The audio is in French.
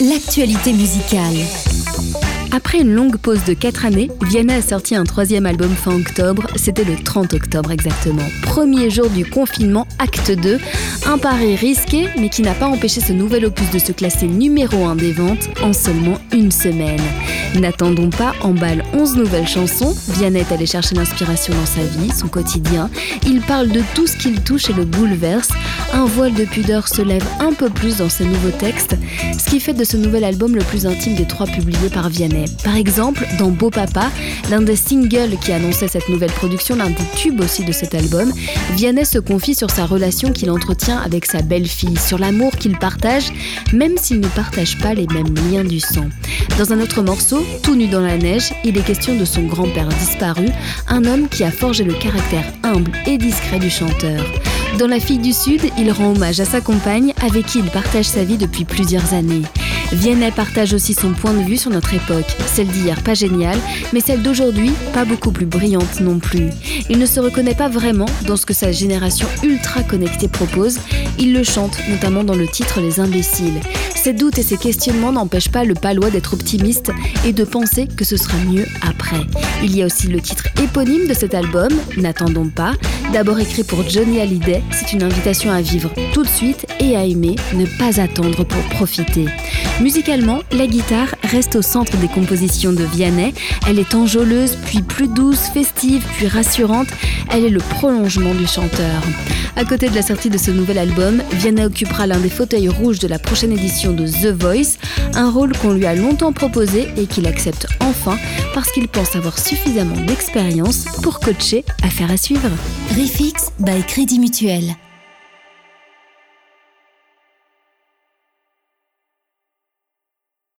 l'actualité musicale. Après une longue pause de 4 années, Vianney a sorti un troisième album fin octobre, c'était le 30 octobre exactement. Premier jour du confinement, acte 2, un pari risqué mais qui n'a pas empêché ce nouvel opus de se classer numéro 1 des ventes en seulement une semaine. N'attendons pas, emballe 11 nouvelles chansons, Vianney est allé chercher l'inspiration dans sa vie, son quotidien, il parle de tout ce qu'il touche et le bouleverse, un voile de pudeur se lève un peu plus dans ses nouveaux textes, ce qui fait de ce nouvel album le plus intime des trois publiés par Vianney. Par exemple, dans Beau Papa, l'un des singles qui annonçait cette nouvelle production, l'un des tubes aussi de cet album, Vianney se confie sur sa relation qu'il entretient avec sa belle-fille, sur l'amour qu'il partage, même s'il ne partage pas les mêmes liens du sang. Dans un autre morceau, Tout nu dans la neige, il est question de son grand-père disparu, un homme qui a forgé le caractère humble et discret du chanteur. Dans La fille du Sud, il rend hommage à sa compagne avec qui il partage sa vie depuis plusieurs années. Vianney partage aussi son point de vue sur notre époque, celle d'hier pas géniale, mais celle d'aujourd'hui pas beaucoup plus brillante non plus. Il ne se reconnaît pas vraiment dans ce que sa génération ultra connectée propose, il le chante notamment dans le titre Les imbéciles. Ses doutes et ses questionnements n'empêchent pas le palois d'être optimiste et de penser que ce sera mieux après. Il y a aussi le titre éponyme de cet album, N'attendons pas, d'abord écrit pour Johnny Hallyday, c'est une invitation à vivre tout de suite et à aimer, ne pas attendre pour profiter. Musicalement, la guitare reste au centre des compositions de Vianney. Elle est enjôleuse, puis plus douce, festive, puis rassurante. Elle est le prolongement du chanteur. À côté de la sortie de ce nouvel album, Vianney occupera l'un des fauteuils rouges de la prochaine édition de The Voice, un rôle qu'on lui a longtemps proposé et qu'il accepte enfin parce qu'il pense avoir suffisamment d'expérience pour coacher Affaire à suivre. Refix by Crédit Mutuel.